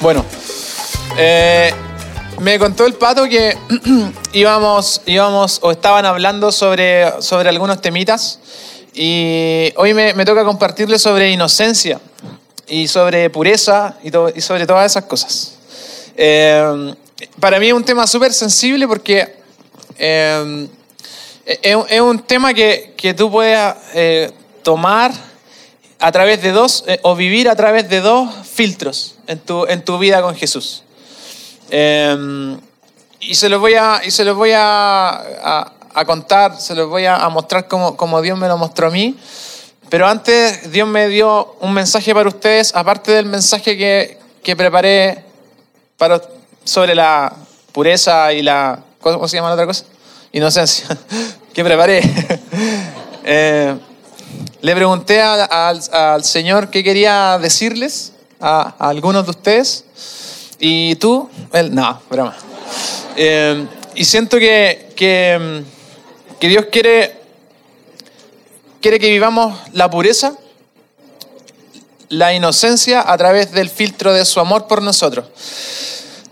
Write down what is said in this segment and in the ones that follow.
Bueno, eh, me contó el pato que íbamos, íbamos o estaban hablando sobre, sobre algunos temitas y hoy me, toca compartirles sobre inocencia y sobre pureza y, sobre todas esas cosas. Eh, para mí es un tema súper sensible porque eh, es, un- es un tema que, que tú puedes eh, tomar a través de dos, eh, o vivir a través de dos filtros en tu, en tu vida con Jesús. Eh, y se los voy a, y se los voy a, a- contar, se los voy a, a mostrar como, como Dios me lo mostró a mí. Pero antes Dios me dio un mensaje para ustedes, aparte del mensaje que, que preparé para, sobre la pureza y la... ¿Cómo se llama la otra cosa? Inocencia. que preparé. Eh, le pregunté al, al Señor qué quería decirles a, algunos de ustedes. Y tú, él, no, broma. Eh, y siento que, que, que Dios quiere, quiere que vivamos la pureza, la inocencia a través del filtro de su amor por nosotros.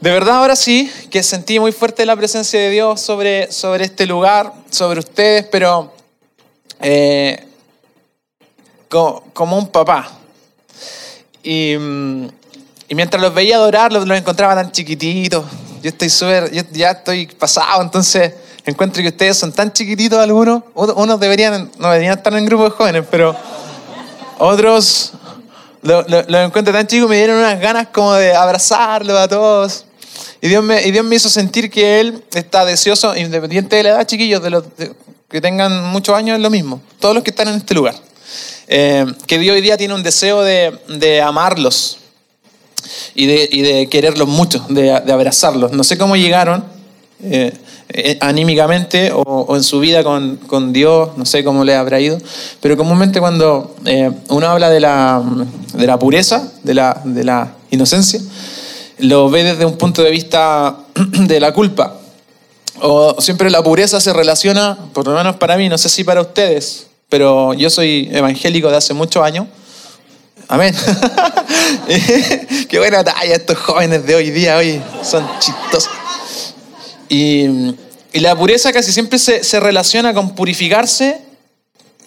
De verdad, ahora sí, que sentí muy fuerte la presencia de Dios sobre, sobre este lugar, sobre ustedes, pero eh, co- como un papá. Y, mientras los veía adorar, los, los encontraba tan chiquititos. Yo estoy súper, yo ya estoy pasado, entonces encuentro que ustedes son tan chiquititos algunos. Uno- Unos deberían, no deberían estar en grupos jóvenes, pero otros los lo, lo encuentro tan chicos, me dieron unas ganas como de abrazarlos a todos. Y Dios, me, y Dios me hizo sentir que Él está deseoso, independiente de la edad, chiquillos, de los que tengan muchos años, es lo mismo. Todos los que están en este lugar. Eh, que Dios hoy día tiene un deseo de, de amarlos y de, y de quererlos mucho, de, abrazarlos. No sé cómo llegaron eh, eh, anímicamente o, en su vida con, con Dios, no sé cómo les habrá ido, pero comúnmente cuando uno habla de la, de la pureza, de la, de la inocencia, lo ve desde un punto de vista de la culpa. O siempre la pureza se relaciona, por lo menos para mí, no sé si para ustedes, pero yo soy evangélico de hace muchos años. Amén. Qué buena talla estos jóvenes de hoy día, hoy son chistosos. Y, y la pureza casi siempre se, se relaciona con purificarse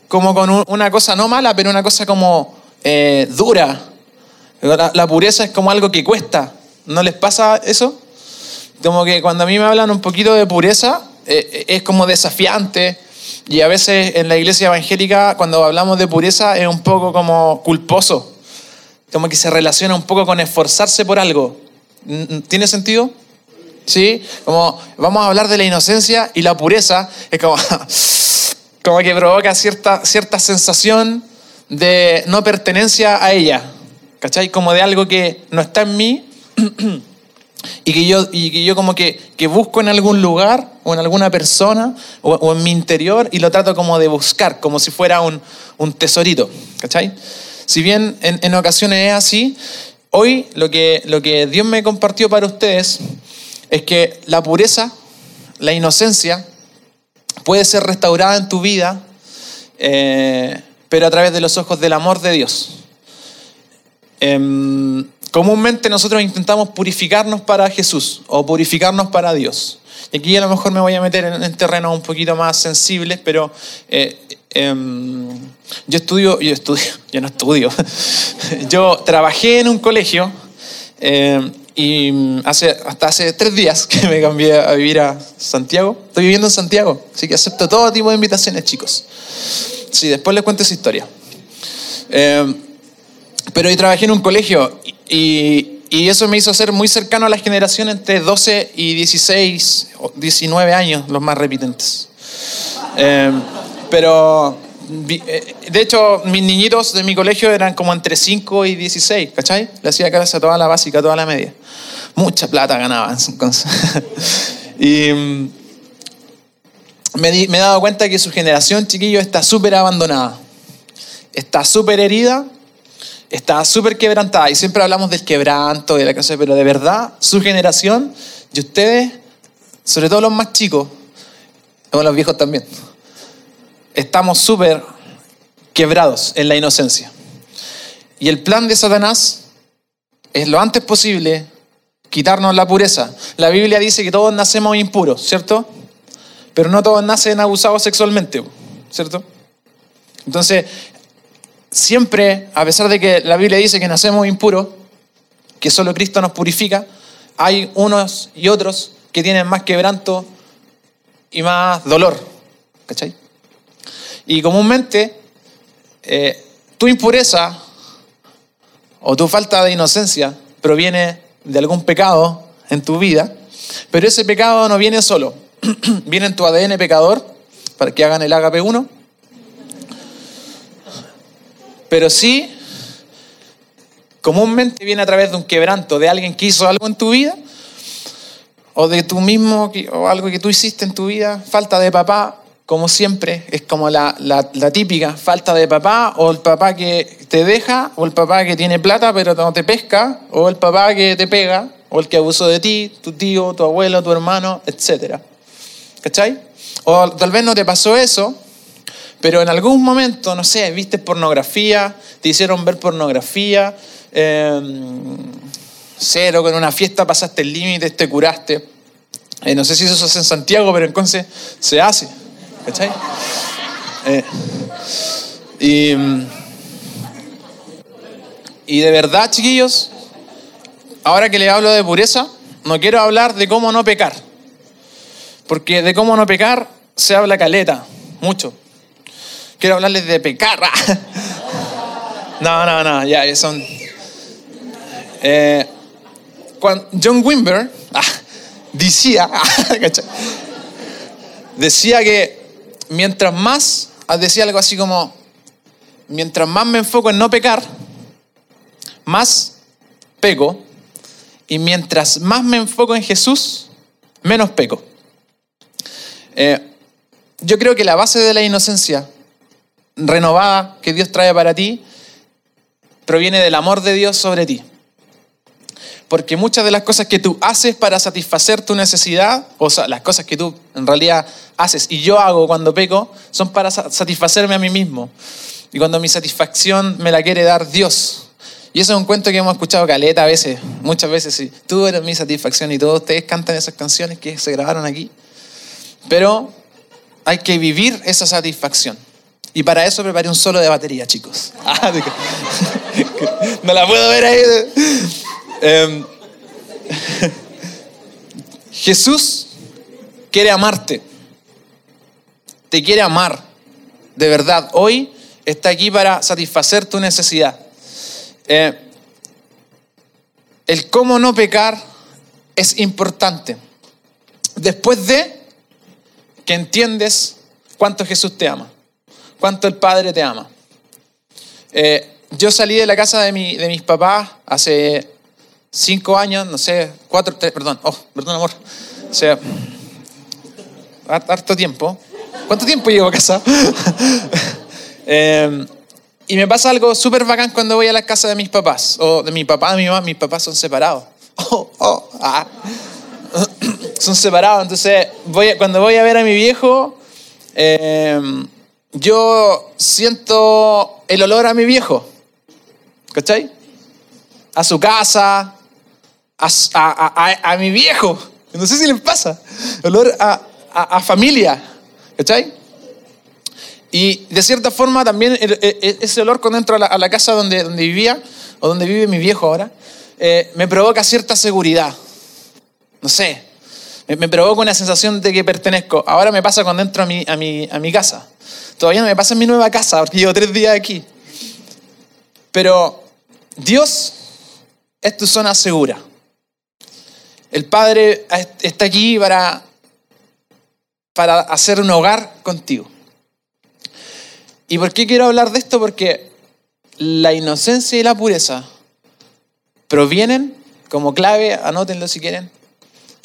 como con un- una cosa no mala, pero una cosa como eh, dura. La, la pureza es como algo que cuesta. ¿No les pasa eso? Como que cuando a mí me hablan un poquito de pureza, eh, es como desafiante. Y a veces en la iglesia evangélica, cuando hablamos de pureza, es un poco como culposo. Como que se relaciona un poco con esforzarse por algo. ¿Tiene sentido? ¿Sí? Como vamos a hablar de la inocencia y la pureza, es como, como que provoca cierta, cierta sensación de no pertenencia a ella. ¿Cachai? Como de algo que no está en mí y que yo, y que yo como que, que busco en algún lugar o en alguna persona o, en mi interior y lo trato como de buscar, como si fuera un, un tesorito. ¿Cachai? Si bien en, ocasiones es así, hoy lo que, lo que Dios me compartió para ustedes es que la pureza, la inocencia, puede ser restaurada en tu vida, eh, pero a través de los ojos del amor de Dios. Em, comúnmente nosotros intentamos purificarnos para Jesús o purificarnos para Dios. Y aquí a lo mejor me voy a meter en, en terrenos un poquito más sensibles, pero eh, em, yo estudio, yo estudio, yo no estudio. yo trabajé en un colegio eh, y hace, hasta hace tres días que me cambié a vivir a Santiago. Estoy viviendo en Santiago, así que acepto todo tipo de invitaciones, chicos. Sí, después les cuento esa historia. Eh, pero yo trabajé en un colegio y, y eso me hizo ser muy cercano a la generación entre 12 y 16 o 19 años, los más repitentes. Eh, pero, eh, de hecho, mis niñitos de mi colegio eran como entre 5 y 16, ¿cachai? Le hacía clase a toda la básica, toda la media. Mucha plata ganaban. y mm, me, di- me he dado cuenta que su generación, chiquillos, está súper abandonada. Está súper herida está súper quebrantada y siempre hablamos del quebranto y de la cosa, pero de verdad, su generación y ustedes, sobre todo los más chicos, como los viejos también, estamos súper quebrados en la inocencia. Y el plan de Satanás es lo antes posible quitarnos la pureza. La Biblia dice que todos nacemos impuros, ¿cierto? Pero no todos nacen abusados sexualmente, ¿cierto? Entonces, siempre, a pesar de que la Biblia dice que nacemos impuros, que solo Cristo nos purifica, hay unos y otros que tienen más quebranto y más dolor. ¿Cachai? Y comúnmente, eh, tu impureza o tu falta de inocencia proviene de algún pecado en tu vida, pero ese pecado no viene solo, viene en tu ADN pecador, para que hagan el agape 1, pero sí, comúnmente viene a través de un quebranto de alguien que hizo algo en tu vida, o de tú mismo, o algo que tú hiciste en tu vida, falta de papá, como siempre, es como la, típica falta de papá, o el papá que te deja, o el papá que tiene plata pero no te pesca, o el papá que te pega, o el que abusó de ti, tu tío, tu abuelo, tu hermano, etc. ¿Cachai? O tal vez no te pasó eso, pero en algún momento, no sé, viste pornografía, te hicieron ver pornografía, em, cero, con una fiesta pasaste el límite, te curaste. Eh, no sé si eso se hace en Santiago, pero entonces se hace. ¿Cachai? Eh, y, y de verdad, chiquillos, ahora que le hablo de pureza, no quiero hablar de cómo no pecar. Porque de cómo no pecar se habla caleta, mucho. Quiero hablarles de pecar. No, no, no, ya, son. Eh, John Wimber ah, decía, decía que mientras más, ah, decía algo así como, mientras más me enfoco en no pecar, más peco, y mientras más me enfoco en Jesús, menos peco. Eh, yo creo que la base de la inocencia renovada que Dios trae para ti proviene del amor de Dios sobre ti. Porque muchas de las cosas que tú haces para satisfacer tu necesidad, o sea, las cosas que tú en realidad haces y yo hago cuando peco, son para satisfacerme a mí mismo. Y cuando mi satisfacción me la quiere dar Dios. Y eso es un cuento que hemos escuchado caleta a veces, muchas veces, sí. Tú eres mi satisfacción y todos ustedes cantan esas canciones que se grabaron aquí. Pero hay que vivir esa satisfacción. Y para eso preparé un solo de batería, chicos. Ah, no la puedo ver ahí. Em, Jesús quiere amarte. Te quiere amar. De verdad. Hoy está aquí para satisfacer tu necesidad. Eh, el cómo no pecar es importante. Después de que entiendes cuánto Jesús te ama, cuánto el Padre te ama. Eh, yo salí de la casa de, mi, de mis papás hace cinco años, no sé, cuatro, tres, perdón, oh, perdón amor, o sea, harto tiempo. ¿Cuánto tiempo llevo a casa? Em, y me pasa algo súper bacán cuando voy a la casa de mis papás, o de mi papá, de mi mamá, mis papás son separados. Oh, oh, ah. Son separados, entonces voy, cuando voy a ver a mi viejo, em, yo siento el olor a mi viejo, ¿cachai? A su casa, a, mi viejo. No sé si les pasa. Olor a, familia. ¿Cachai? Y de cierta forma también ese olor cuando entro a la, casa donde, donde vivía, o donde vive mi viejo ahora, eh, me provoca cierta seguridad. No sé, me, provoca una sensación de que pertenezco. Ahora me pasa cuando entro a mi, a mi, a mi casa. Todavía no me pasa en mi nueva casa, porque llevo tres días aquí. Pero Dios es tu zona segura. El Padre está aquí para, para hacer un hogar contigo. ¿Y por qué quiero hablar de esto? Porque la inocencia y la pureza provienen, como clave, anótenlo si quieren,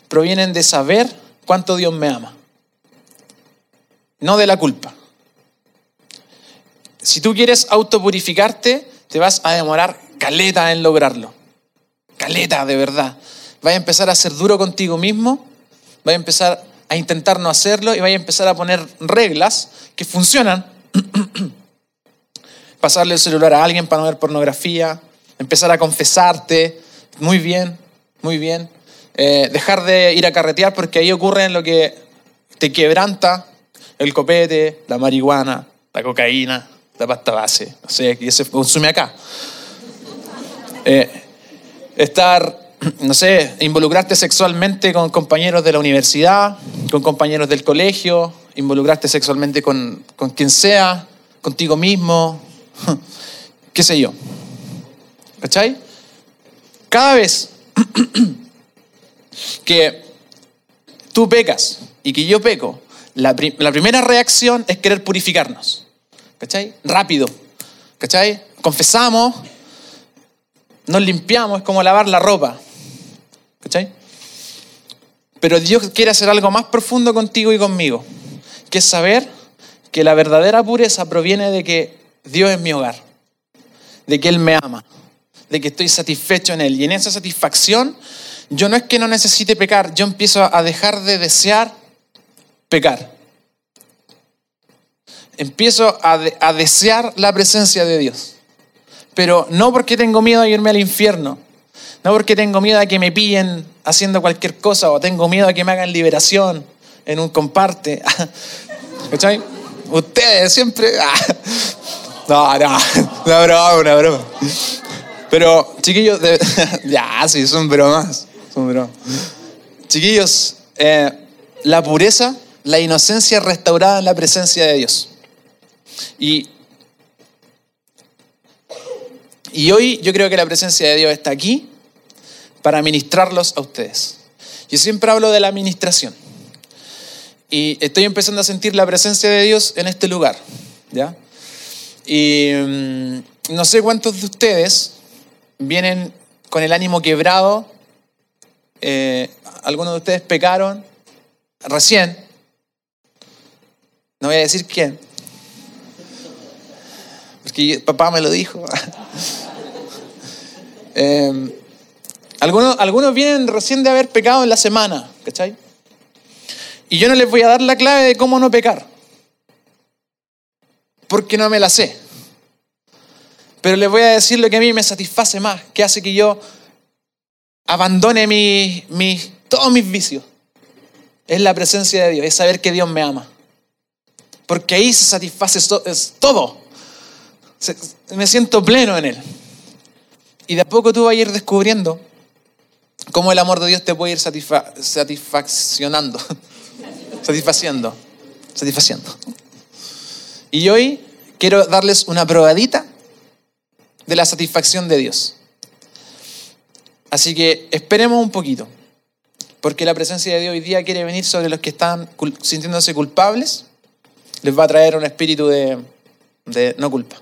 provienen de saber cuánto Dios me ama, no de la culpa. Si tú quieres autopurificarte, te vas a demorar caleta en lograrlo. Caleta, de verdad vaya a empezar a ser duro contigo mismo, vaya a empezar a intentar no hacerlo y vaya a empezar a poner reglas que funcionan. Pasarle el celular a alguien para no ver pornografía, empezar a confesarte, muy bien, muy bien. Eh, dejar de ir a carretear porque ahí ocurre lo que te quebranta el copete, la marihuana, la cocaína, la pasta base, no sé, que se consume acá. Eh, estar, no sé, involucrarte sexualmente con compañeros de la universidad, con compañeros del colegio, involucrarte sexualmente con, con quien sea, contigo mismo, qué sé yo. ¿Cachai? Cada vez que tú pecas y que yo peco, la, la, primera reacción es querer purificarnos. ¿Cachai? Rápido. ¿Cachai? Confesamos, nos limpiamos, es como lavar la ropa. ¿Cachai? Pero Dios quiere hacer algo más profundo contigo y conmigo, que es saber que la verdadera pureza proviene de que Dios es mi hogar, de que Él me ama, de que estoy satisfecho en Él. Y en esa satisfacción, yo no es que no necesite pecar, yo empiezo a dejar de desear pecar. Empiezo a, a desear la presencia de Dios. Pero no porque tengo miedo a irme al infierno, no porque tengo miedo a que me pillen haciendo cualquier cosa o tengo miedo a que me hagan liberación en un comparte. ¿Escucháis? Ustedes siempre... No, no, una broma, una broma. Pero, chiquillos, ya, sí, son bromas. Son bromas. Chiquillos, eh, la pureza, la inocencia restaurada en la presencia de Dios. Y, y hoy yo creo que la presencia de Dios está aquí para ministrarlos a ustedes. Yo siempre hablo de la administración. Y estoy empezando a sentir la presencia de Dios en este lugar. ¿ya? Y mm, no sé cuántos de ustedes vienen con el ánimo quebrado. Eh, algunos de ustedes pecaron recién. No voy a decir quién. Porque papá me lo dijo. Em, algunos, algunos vienen recién de haber pecado en la semana, ¿cachai? Y yo no les voy a dar la clave de cómo no pecar porque no me la sé. Pero les voy a decir lo que a mí me satisface más, que hace que yo abandone todos mis vicios. Es la presencia de Dios, es saber que Dios me ama. Porque ahí se satisface todo. Me siento pleno en Él. Y de a poco tú vas a ir descubriendo cómo el amor de Dios te puede ir satisfaccionando, satisfaciendo, satisfaciendo. Y hoy quiero darles una probadita de la satisfacción de Dios. Así que esperemos un poquito, porque la presencia de Dios hoy día quiere venir sobre los que están sintiéndose culpables, les va a traer un espíritu de, no culpa.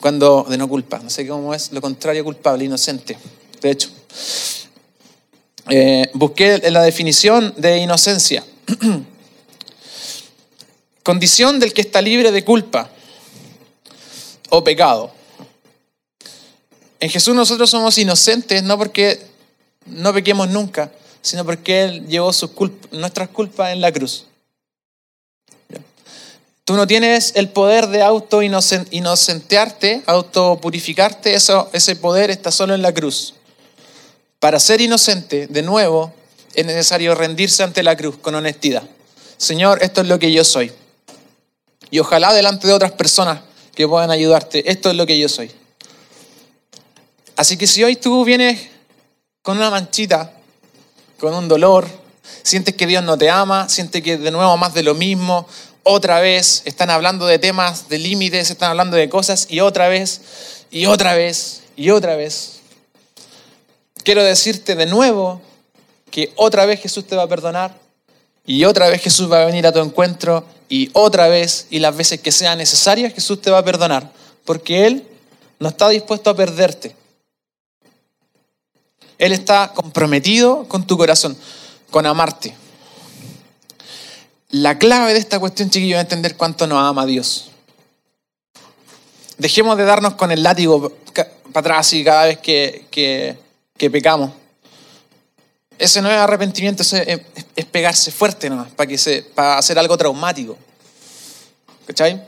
Cuando, de no culpa, no sé cómo es lo contrario culpable, inocente. De hecho, eh, busqué la definición de inocencia. Condición del que está libre de culpa o pecado. En Jesús nosotros somos inocentes no porque no pequemos nunca, sino porque Él llevó sus nuestras culpas en la cruz. Tú no tienes el poder de auto-inocentearte, auto-purificarte, eso, ese poder está solo en la cruz. Para ser inocente, de nuevo, es necesario rendirse ante la cruz con honestidad. Señor, esto es lo que yo soy y ojalá delante de otras personas que puedan ayudarte. Esto es lo que yo soy. Así que si hoy tú vienes con una manchita, con un dolor, sientes que Dios no te ama, sientes que de nuevo más de lo mismo, otra vez están hablando de temas, de límites, están hablando de cosas y otra vez, y otra vez, y otra vez. Quiero decirte de nuevo que otra vez Jesús te va a perdonar y otra vez Jesús va a venir a tu encuentro y otra vez y las veces que sean necesarias Jesús te va a perdonar, porque Él no está dispuesto a perderte. Él está comprometido con tu corazón, con amarte. La clave de esta cuestión, chiquillos, es entender cuánto nos ama Dios. Dejemos de darnos con el látigo para atrás y cada vez que, que pecamos. Ese no es arrepentimiento, es, pegarse fuerte nomás, para, que se, para hacer algo traumático. ¿Cachai?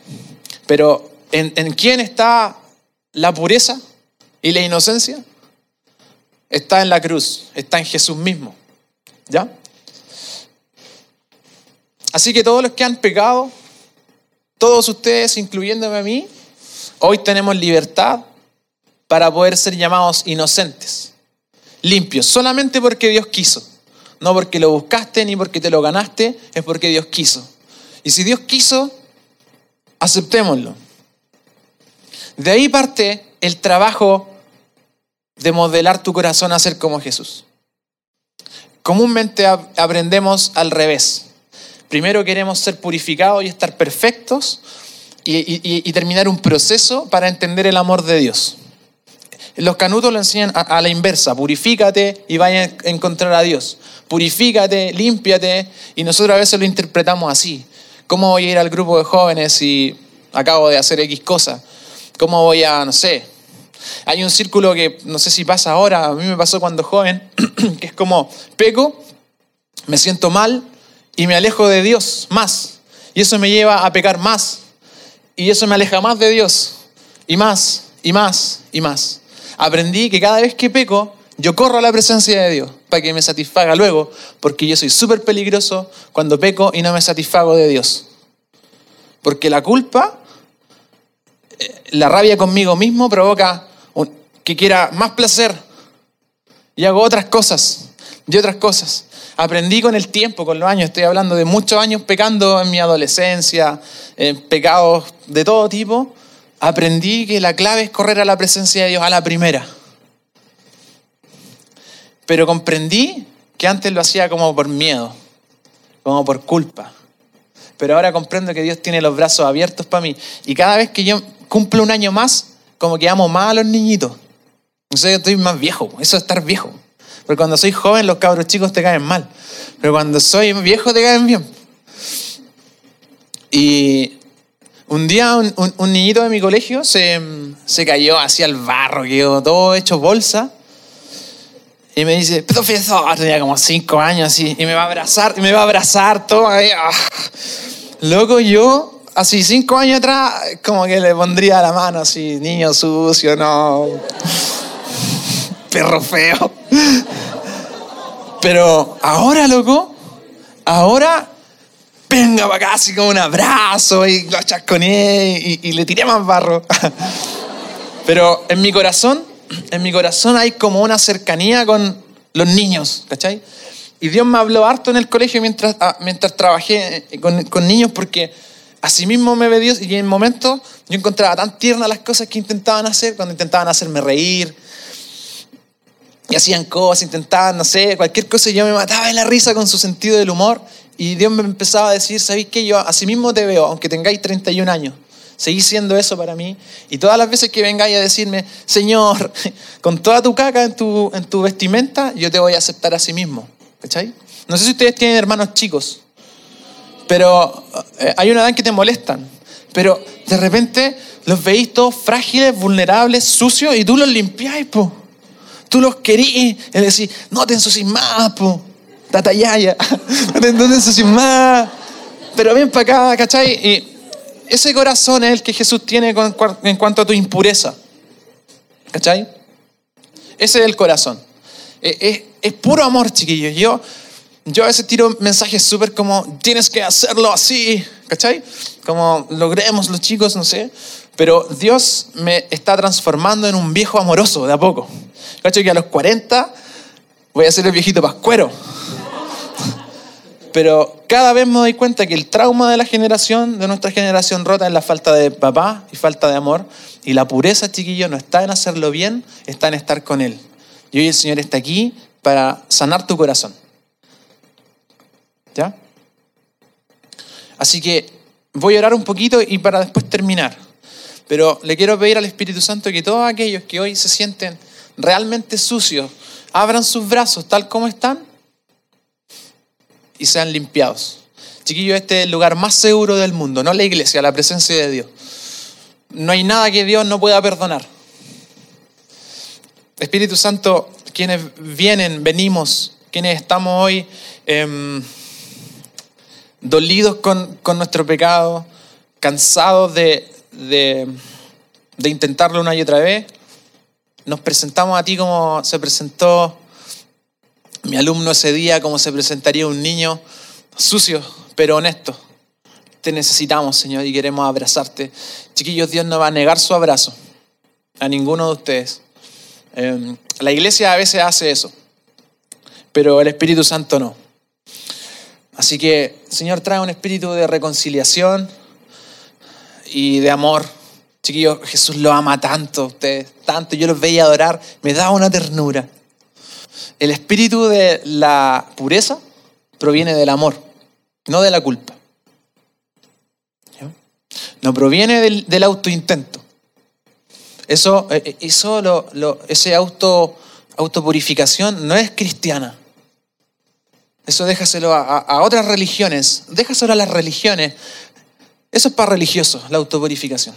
Pero ¿en, ¿en quién está la pureza y la inocencia? está en la cruz, está en Jesús mismo. ¿Ya? Así que todos los que han pecado, todos ustedes, incluyéndome a mí, hoy tenemos libertad para poder ser llamados inocentes, limpios, solamente porque Dios quiso. No porque lo buscaste ni porque te lo ganaste, es porque Dios quiso. Y si Dios quiso, aceptémoslo. De ahí parte el trabajo de modelar tu corazón a ser como Jesús. Comúnmente aprendemos al revés. Primero queremos ser purificados y estar perfectos y, terminar un proceso para entender el amor de Dios. Los canutos lo enseñan a, la inversa, purifícate y vaya a encontrar a Dios. Purifícate, límpiate y nosotros a veces lo interpretamos así. ¿Cómo voy a ir al grupo de jóvenes si acabo de hacer X cosa? ¿Cómo voy a, no sé? Hay un círculo que no sé si pasa ahora, a mí me pasó cuando joven, que es como peco, me siento mal y me alejo de Dios más. Y eso me lleva a pecar más. Y eso me aleja más de Dios. Y más, y más, y más. Aprendí que cada vez que peco, yo corro a la presencia de Dios para que me satisfaga luego, porque yo soy súper peligroso cuando peco y no me satisfago de Dios. Porque la culpa, eh, la rabia conmigo mismo provoca que quiera más placer y hago otras cosas y otras cosas. Aprendí con el tiempo, con los años, estoy hablando de muchos años pecando en mi adolescencia, en pecados de todo tipo. Aprendí que la clave es correr a la presencia de Dios a la primera. Pero comprendí que antes lo hacía como por miedo, como por culpa. Pero ahora comprendo que Dios tiene los brazos abiertos para mí. Y cada vez que yo cumplo un año más, como que amo más a los niñitos. No sé, estoy más viejo, eso es estar viejo. Porque cuando soy joven los cabros chicos te caen mal. Pero cuando soy viejo te caen bien. Y un día un, niñito de mi colegio se, se cayó hacia el barro, quedó todo hecho bolsa. Y me dice, profesor, tenía como cinco años así, y me va a abrazar, y me va a abrazar todo ahí. Ah. Loco, yo, así cinco años atrás, como que le pondría la mano así, niño sucio, no. Perro feo. Pero ahora, loco, ahora venga para acá así como un abrazo y lo chasconeé y, y le tiré más barro. Pero en mi corazón en mi corazón hay como una cercanía con los niños, ¿cachai? Y Dios me habló harto en el colegio mientras, ah, mientras trabajé eh, con, niños porque así mismo me ve Dios y en momentos yo encontraba tan tiernas las cosas que intentaban hacer, cuando intentaban hacerme reír hacían cosas, intentaban, no sé, cualquier cosa yo me mataba de la risa con su sentido del humor y Dios me empezaba a decir, ¿sabéis qué? Yo así mismo te veo, aunque tengáis 31 años. Seguís siendo eso para mí. Y todas las veces que vengáis a decirme, Señor, con toda tu caca en tu, en tu vestimenta, yo te voy a aceptar a sí mismo. ¿Cachai? No sé si ustedes tienen hermanos chicos, pero eh, hay una edad que te molestan. Pero de repente los veis todos frágiles, vulnerables, sucios, y tú los limpiáis, po. Tú los querís. Y decís, no te ensucies más, po. Tatayaya. no te ensucies más. Pero ven para acá, ¿cachai? Y ese corazón es el que Jesús tiene en cuanto a tu impureza. ¿Cachai? Ese es el corazón. E, es, puro amor, chiquillos. Yo, yo a veces tiro mensajes súper como, tienes que hacerlo así, ¿cachai? Como logremos los chicos, no sé. Pero Dios me está transformando en un viejo amoroso de a poco. ¿Cachai? Que a los 40 voy a ser el viejito pascuero. Pero cada vez me doy cuenta que el trauma de la generación, de nuestra generación rota, es la falta de papá y falta de amor. Y la pureza, chiquillo, no está en hacerlo bien, está en estar con Él. Y hoy el Señor está aquí para sanar tu corazón. ¿Ya? Así que voy a orar un poquito y para después terminar. Pero le quiero pedir al Espíritu Santo que todos aquellos que hoy se sienten realmente sucios, abran sus brazos tal como están y sean limpiados. Chiquillos, este es el lugar más seguro del mundo, no la iglesia, la presencia de Dios. No hay nada que Dios no pueda perdonar. Espíritu Santo, quienes vienen, venimos, quienes estamos hoy em, dolidos con, nuestro pecado, cansados de, de, intentarlo una y otra vez, nos presentamos a ti como se presentó mi alumno ese día, como se presentaría un niño sucio, pero honesto. Te necesitamos, Señor, y queremos abrazarte. Chiquillos, Dios no va a negar su abrazo a ninguno de ustedes. Em, la iglesia a veces hace eso, pero el Espíritu Santo no. Así que, Señor, trae un espíritu de reconciliación y de amor. Chiquillos, Jesús lo ama tanto a ustedes, tanto. Yo los veía adorar, me da una ternura. El espíritu de la pureza proviene del amor, no de la culpa. No proviene del, autointento. Eso, eh, eh, eso lo, ese auto, autopurificación no es cristiana. Eso déjaselo a, a, otras religiones. Déjaselo a las religiones. Eso es para religiosos, la autopurificación.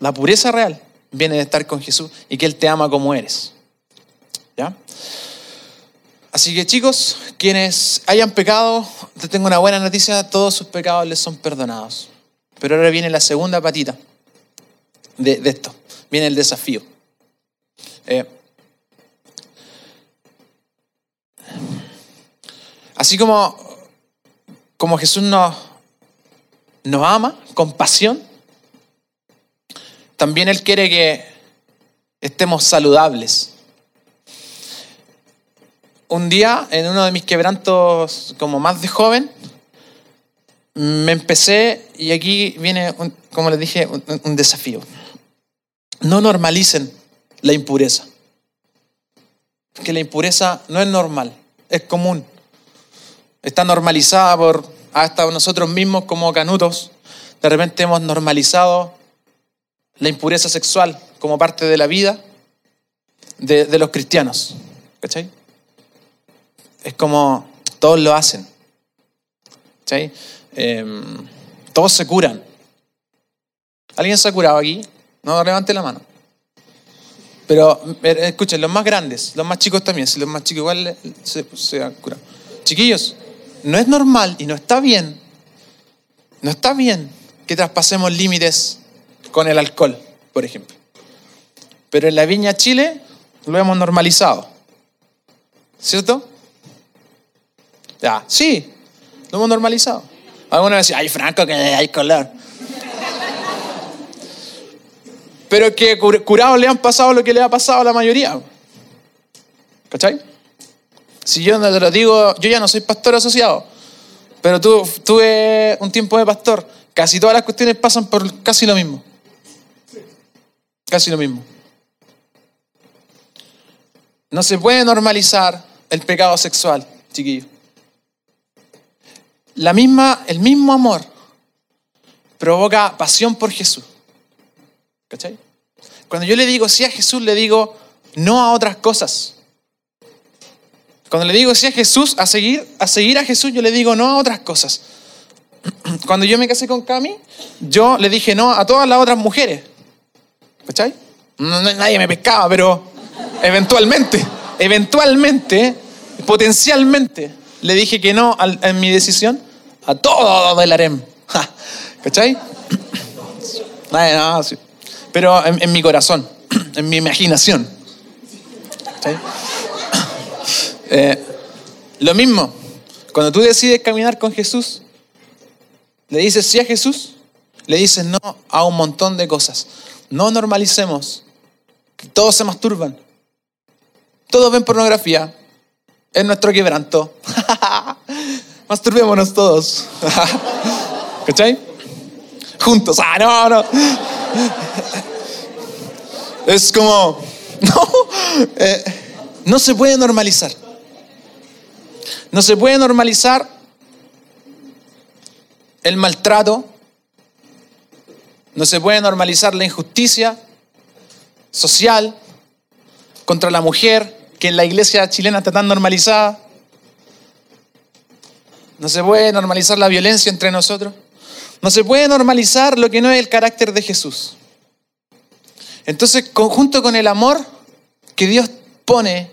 La pureza real viene de estar con Jesús y que Él te ama como eres. ¿Ya? Así que chicos, quienes hayan pecado, te tengo una buena noticia, todos sus pecados les son perdonados. Pero ahora viene la segunda patita de, esto, viene el desafío. Eh, así como, como Jesús nos, nos ama con pasión, también Él quiere que estemos saludables un día, en uno de mis quebrantos como más de joven, me empecé, y aquí viene, como les dije, un, desafío. No normalicen la impureza. Que la impureza no es normal, es común. Está normalizada por hasta nosotros mismos como canutos. De repente hemos normalizado la impureza sexual como parte de la vida de, los cristianos. ¿Cachai? es como todos lo hacen. ¿Sí? Em, todos se curan. ¿Alguien se ha curado aquí? No, levante la mano. Pero escuchen, los más grandes, los más chicos también, si los más chicos igual se, se han curado. Chiquillos, no es normal y no está bien, no está bien que traspasemos límites con el alcohol, por ejemplo. Pero en la Viña Chile lo hemos normalizado. ¿Cierto? Ya, sí, lo hemos normalizado. Algunos decían, ay, Franco, que hay color. Pero que curados le han pasado lo que le ha pasado a la mayoría. ¿Cachai? Si yo no te lo digo, yo ya no soy pastor asociado, pero tú, tuve un tiempo de pastor. Casi todas las cuestiones pasan por casi lo mismo. Casi lo mismo. No se puede normalizar el pecado sexual, chiquillo. La misma, el mismo amor provoca pasión por Jesús. ¿Cachai? Cuando yo le digo sí a Jesús, le digo no a otras cosas. Cuando le digo sí a Jesús, a seguir, a seguir a Jesús, yo le digo no a otras cosas. Cuando yo me casé con Cami, yo le dije no a todas las otras mujeres. ¿Cachai? nadie me pescaba, pero eventualmente, eventualmente, potencialmente, le dije que no en mi decisión a todo el harem. ¿Cachai? Pero en, mi corazón, en mi imaginación. ¿Cachai? Eh, lo mismo, cuando tú decides caminar con Jesús, le dices sí a Jesús, le dices no a un montón de cosas. No normalicemos que todos se masturban, todos ven pornografía, es nuestro quebranto. Masturbémonos todos. ¿Cachai? Juntos. Ah, no, no. Es como, no, eh, no se puede normalizar. No se puede normalizar el maltrato. No se puede normalizar la injusticia social contra la mujer, que en la iglesia chilena está tan normalizada. No se puede normalizar la violencia entre nosotros. No se puede normalizar lo que no es el carácter de Jesús. Entonces, conjunto con el amor que Dios pone,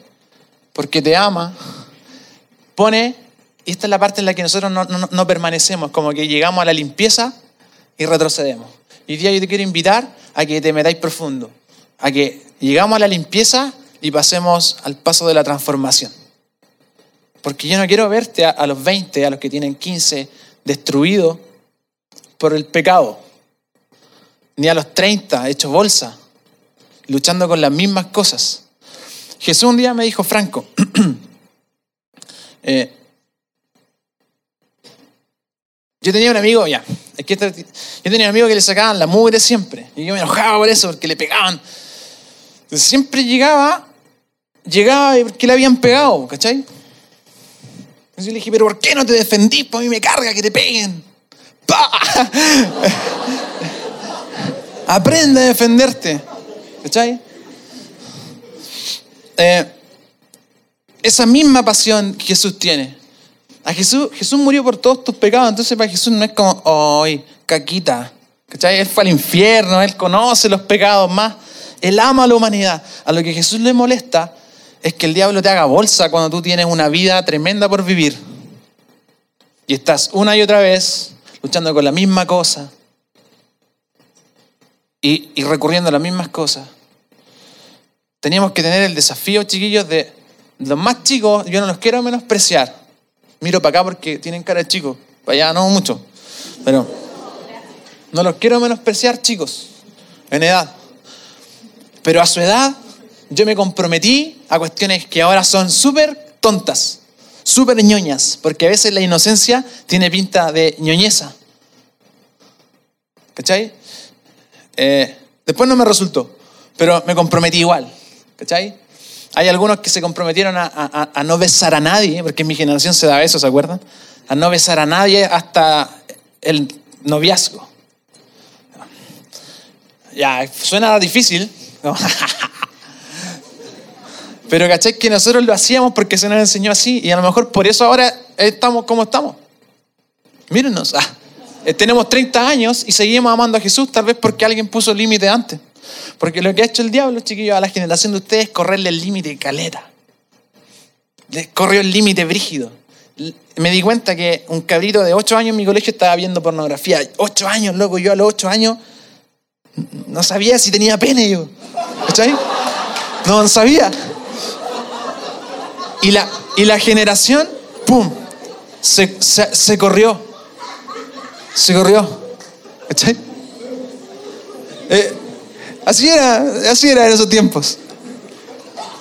porque te ama, pone, y esta es la parte en la que nosotros no, permanecemos, como que llegamos a la limpieza y retrocedemos. Y día yo te quiero invitar a que te metáis profundo, a que llegamos a la limpieza y pasemos al paso de la transformación. Porque yo no quiero verte a, los 20, a los que tienen 15, destruido por el pecado. Ni a los 30, hecho bolsa, luchando con las mismas cosas. Jesús un día me dijo, Franco, eh, yo tenía un amigo, ya, es que yo tenía un amigo que le sacaban la mugre siempre. Y yo me enojaba por eso, porque le pegaban. Entonces siempre llegaba, llegaba porque le habían pegado, ¿cachai? Entonces yo le dije, pero ¿por qué no te defendís? Pues a mí me carga que te peguen. ¡Pah! Aprende a defenderte. ¿Cachai? Eh, esa misma pasión que Jesús tiene. A Jesús, Jesús murió por todos tus pecados, entonces para Jesús no es como, ¡ay, caquita! ¿Cachai? Él fue al infierno, Él conoce los pecados más. Él ama a la humanidad. A lo que Jesús le molesta es que el diablo te haga bolsa cuando tú tienes una vida tremenda por vivir. Y estás una y otra vez luchando con la misma cosa y, y recurriendo a las mismas cosas. Teníamos que tener el desafío, chiquillos, de los más chicos, yo no los quiero menospreciar, Miro para acá porque tienen cara de chicos. Para allá no mucho. Pero no los quiero menospreciar, chicos, en edad. Pero a su edad yo me comprometí a cuestiones que ahora son súper tontas, súper ñoñas, porque a veces la inocencia tiene pinta de ñoñeza. ¿Cachai? Eh, después no me resultó, pero me comprometí igual. ¿Cachai? Hay algunos que se comprometieron a, no besar a nadie, porque en mi generación se da eso, ¿se acuerdan? A no besar a nadie hasta el noviazgo. Ya, suena difícil. Pero caché que nosotros lo hacíamos porque se nos enseñó así y a lo mejor por eso ahora estamos como estamos. Mírenos, ah, tenemos 30 años y seguimos amando a Jesús, tal vez porque alguien puso límite antes. Porque lo que ha hecho el diablo, chiquillos, a la generación de ustedes es correrle el límite caleta. Les corrió el límite brígido. Me di cuenta que un cabrito de 8 años en mi colegio estaba viendo pornografía. 8 años, loco, yo a los 8 años no sabía si tenía pene yo. ¿Cachai? No, sabía. Y la, y la generación, ¡pum! Se, se corrió. Se corrió. ¿Cachai? Eh, Así era, así era en esos tiempos.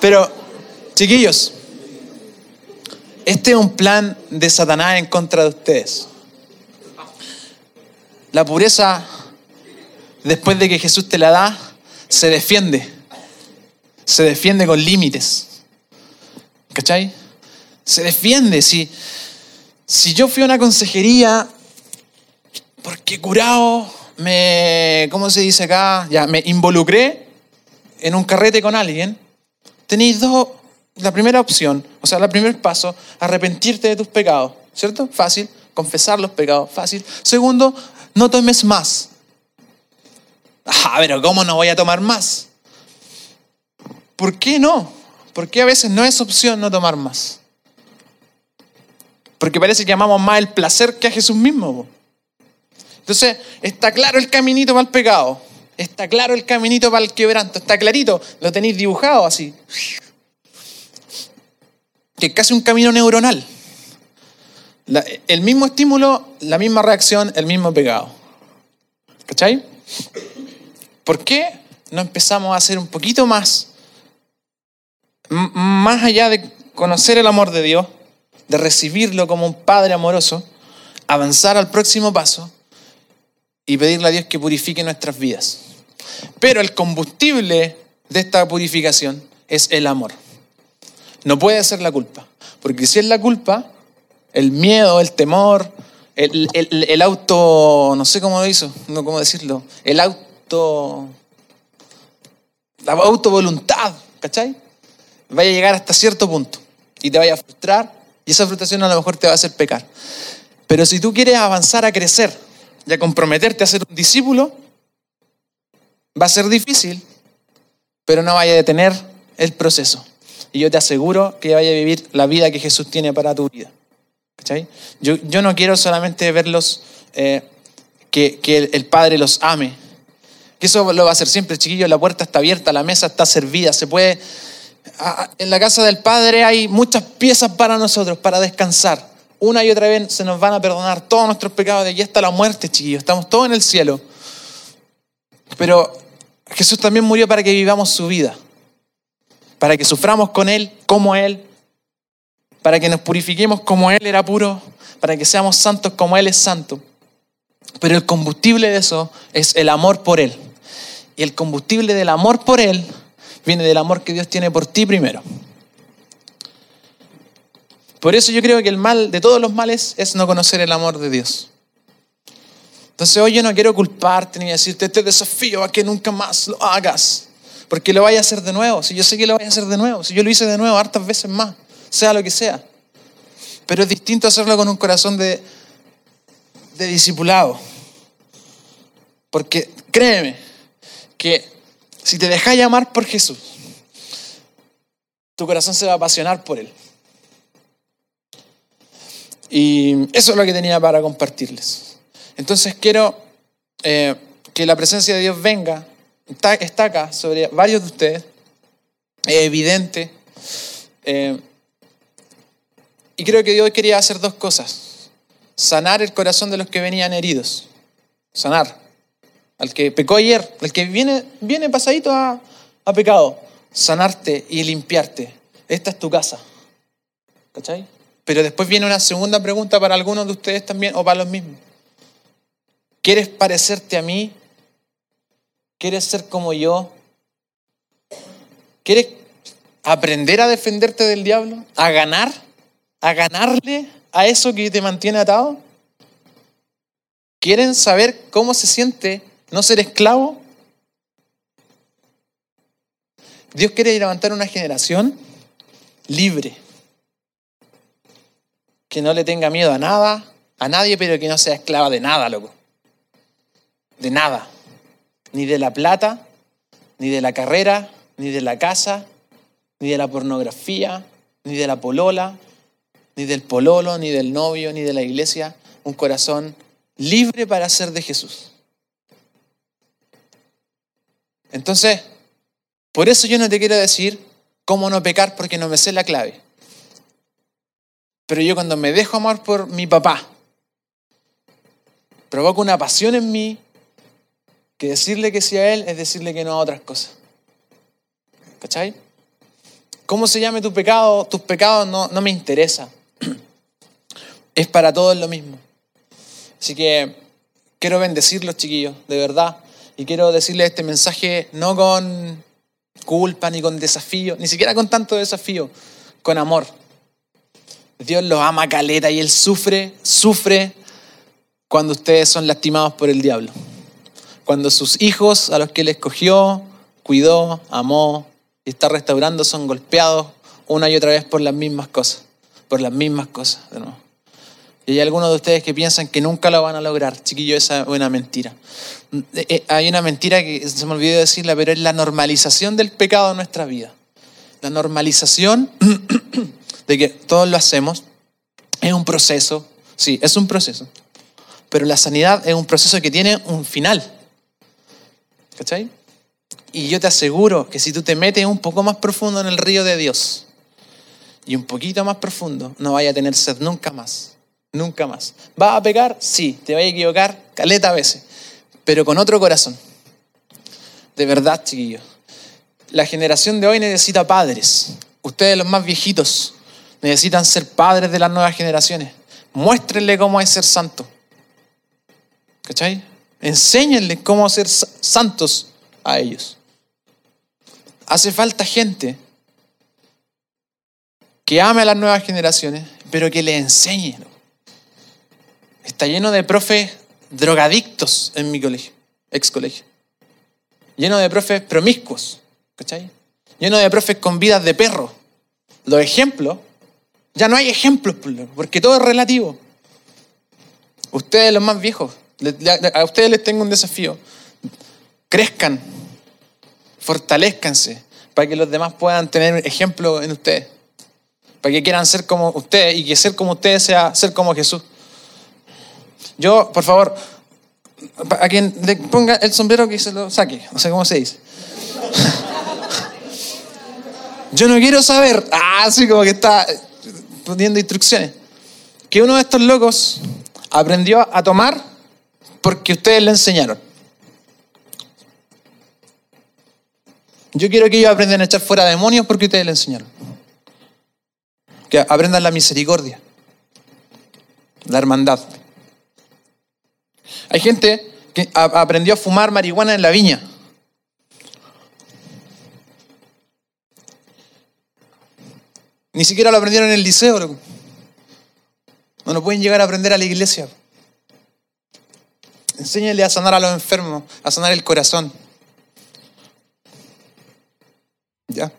Pero, chiquillos, este es un plan de Satanás en contra de ustedes. La pureza, después de que Jesús te la da, se defiende. Se defiende con límites. ¿Cachai? Se defiende. Si, si yo fui a una consejería porque curado me, ¿cómo se dice acá? Ya, me involucré en un carrete con alguien, tenéis dos, la primera opción, o sea, el primer paso, arrepentirte de tus pecados, ¿cierto? Fácil, confesar los pecados, fácil. Segundo, no tomes más. Ah, pero ¿cómo no voy a tomar más? ¿Por qué no? ¿Por qué a veces no es opción no tomar más? Porque parece que amamos más el placer que a Jesús mismo. Entonces, está claro el caminito para el pecado. Está claro el caminito para el quebranto. Está clarito. Lo tenéis dibujado así. Que es casi un camino neuronal. el mismo estímulo, la misma reacción, el mismo pecado. ¿Cachai? ¿Por qué no empezamos a hacer un poquito más? Más allá de conocer el amor de Dios, de recibirlo como un Padre amoroso, avanzar al próximo paso y pedirle a Dios que purifique nuestras vidas. Pero el combustible de esta purificación es el amor. No puede ser la culpa. Porque si es la culpa, el miedo, el temor, el, auto, no sé cómo lo hizo, no cómo decirlo, el auto, la autovoluntad, ¿cachai? Vaya a llegar hasta cierto punto y te vaya a frustrar y esa frustración a lo mejor te va a hacer pecar. Pero si tú quieres avanzar a crecer, y a comprometerte a ser un discípulo, va a ser difícil, pero no vaya a detener el proceso. Y yo te aseguro que vaya a vivir la vida que Jesús tiene para tu vida. Yo, yo, no quiero solamente verlos, eh, que, que el Padre los ame, Que eso lo va a hacer siempre, chiquillos. La puerta está abierta, la mesa está servida, se puede... En la casa del Padre hay muchas piezas para nosotros, para descansar. Una y otra vez se nos van a perdonar todos nuestros pecados. De aquí hasta la muerte, chiquillos. Estamos todos en el cielo. Pero Jesús también murió para que vivamos su vida. Para que suframos con Él, como Él. Para que nos purifiquemos como Él era puro. Para que seamos santos como Él es santo. Pero el combustible de eso es el amor por Él. Y el combustible del amor por Él viene del amor que Dios tiene por ti primero. Por eso yo creo que el mal de todos los males es no conocer el amor de Dios. Entonces hoy yo no quiero culparte ni decirte este desafío a que nunca más lo hagas, porque lo vaya a hacer de nuevo. Si yo sé que lo vaya a hacer de nuevo, si yo lo hice de nuevo hartas veces más, sea lo que sea. Pero es distinto hacerlo con un corazón de, de discipulado. Porque créeme que si te dejas llamar por Jesús, tu corazón se va a apasionar por Él. Y eso es lo que tenía para compartirles. Entonces quiero eh, que la presencia de Dios venga, está, acá sobre varios de ustedes, es evidente. Eh, y creo que Dios quería hacer dos cosas. Sanar el corazón de los que venían heridos. Sanar al que pecó ayer, al que viene, viene pasadito a, a pecado, sanarte y limpiarte. Esta es tu casa. ¿Cachai? Pero después viene una segunda pregunta para algunos de ustedes también o para los mismos. ¿Quieres parecerte a mí? ¿Quieres ser como yo? ¿Quieres aprender a defenderte del diablo? ¿A ganar? ¿A ganarle a eso que te mantiene atado? ¿Quieren saber cómo se siente no ser esclavo. Dios quiere levantar una generación libre, que no le tenga miedo a nada, a nadie, pero que no sea esclava de nada, loco. De nada. Ni de la plata, ni de la carrera, ni de la casa, ni de la pornografía, ni de la polola, ni del pololo, ni del novio, ni de la iglesia. Un corazón libre para ser de Jesús. Entonces, por eso yo no te quiero decir cómo no pecar porque no me sé la clave. Pero yo cuando me dejo amar por mi papá, provoco una pasión en mí que decirle que sí a él es decirle que no a otras cosas. ¿Cachai? ¿Cómo se llame tu pecado? Tus pecados no, no me interesa. Es para todos lo mismo. Así que quiero bendecirlos, chiquillos, de verdad. Y quiero decirles este mensaje no con culpa ni con desafío, ni siquiera con tanto desafío, con amor. Dios los ama caleta y Él sufre, sufre cuando ustedes son lastimados por el diablo. Cuando sus hijos, a los que Él escogió, cuidó, amó y está restaurando, son golpeados una y otra vez por las mismas cosas. Por las mismas cosas, de nuevo. Y hay algunos de ustedes que piensan que nunca lo van a lograr. Chiquillo, esa es una mentira. Eh, eh, hay una mentira que se me olvidó decirla, pero es la normalización del pecado en nuestra vida. La normalización de que todos lo hacemos es un proceso. Sí, es un proceso. Pero la sanidad es un proceso que tiene un final. ¿Cachai? Y yo te aseguro que si tú te metes un poco más profundo en el río de Dios y un poquito más profundo, no vaya a tener sed nunca más Nunca más. ¿Vas a pecar? Sí. ¿Te vas a equivocar? Caleta a veces. Pero con otro corazón. De verdad, chiquillos. La generación de hoy necesita padres. Ustedes, los más viejitos, necesitan ser padres de las nuevas generaciones. Muéstrenle cómo es ser santo. ¿Cachai? Enséñenle cómo ser santos a ellos. Hace falta gente que ame a las nuevas generaciones, pero que le enseñe. Está lleno de profes drogadictos en mi colegio, ex colegio. Lleno de profes promiscuos, ¿cachai? Lleno de profes con vidas de perro. Los ejemplos, ya no hay ejemplos, porque todo es relativo. Ustedes los más viejos, a ustedes les tengo un desafío. Crezcan, fortalezcanse, para que los demás puedan tener ejemplo en ustedes. Para que quieran ser como ustedes y que ser como ustedes sea ser como Jesús. Yo, por favor, A quien le ponga el sombrero que se lo saque, no sé cómo se dice. Yo no quiero saber, ah, así como que está poniendo instrucciones, que uno de estos locos aprendió a tomar porque ustedes le enseñaron. Yo quiero que ellos aprendan a echar fuera demonios porque ustedes le enseñaron. Que aprendan la misericordia, la hermandad. Hay gente que aprendió a fumar marihuana en la viña. Ni siquiera lo aprendieron en el liceo. No lo pueden llegar a aprender a la iglesia. Enséñale a sanar a los enfermos, a sanar el corazón. ¿Ya?